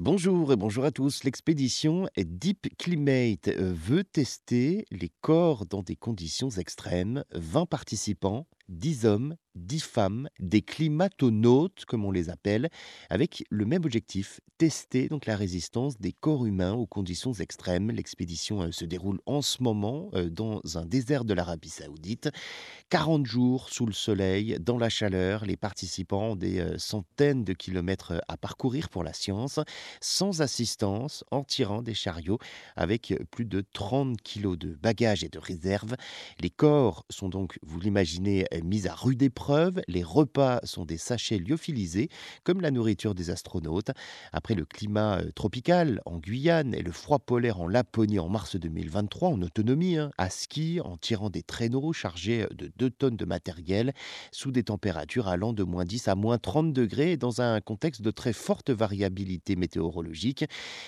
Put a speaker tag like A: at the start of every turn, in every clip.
A: Bonjour et bonjour à tous. L'expédition Deep Climate euh, veut tester les corps dans des conditions extrêmes. 20 participants, 10 hommes, 10 femmes, des climatonautes comme on les appelle, avec le même objectif, tester donc la résistance des corps humains aux conditions extrêmes. L'expédition euh, se déroule en ce moment euh, dans un désert de l'Arabie Saoudite. 40 jours sous le soleil, dans la chaleur, les participants ont des euh, centaines de kilomètres à parcourir pour la science, sans assistance, en tirant des chariots avec plus de 30 kilos de bagages et de réserves. Les corps sont donc, vous l'imaginez, mis à rude épreuve les repas sont des sachets lyophilisés, comme la nourriture des astronautes. Après le climat euh, tropical en Guyane et le froid polaire en Laponie en mars 2023, en autonomie, hein, à ski, en tirant des traîneaux chargés de 2 tonnes de matériel, sous des températures allant de moins 10 à moins 30 degrés, dans un contexte de très forte variabilité météorologique,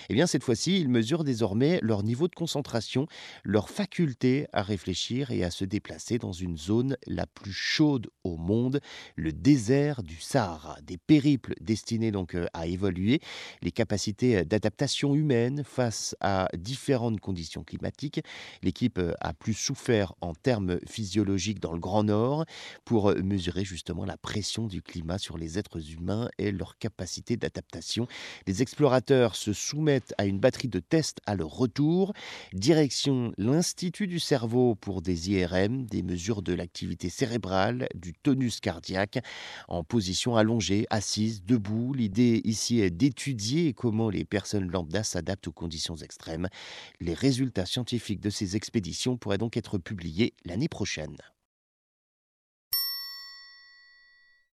A: eh bien cette fois-ci, ils mesurent désormais leur niveau de concentration, leur faculté à réfléchir et à se déplacer dans une zone la plus chaude au monde monde, le désert du Sahara. Des périples destinés donc euh, à évoluer les capacités euh, d'adaptation humaine face à différentes conditions climatiques. L'équipe euh, a plus souffert en termes physiologiques dans le Grand Nord pour mesurer justement la pression du climat sur les êtres humains et leur capacité d'adaptation. Les explorateurs se soumettent à une batterie de tests à leur retour. Direction l'Institut du cerveau pour des IRM, des mesures de l'activité cérébrale, du cardiaque en position allongée, assise, debout. L'idée ici est d'étudier comment les personnes lambda s'adaptent aux conditions extrêmes. Les résultats scientifiques de ces expéditions pourraient donc être publiés l'année prochaine.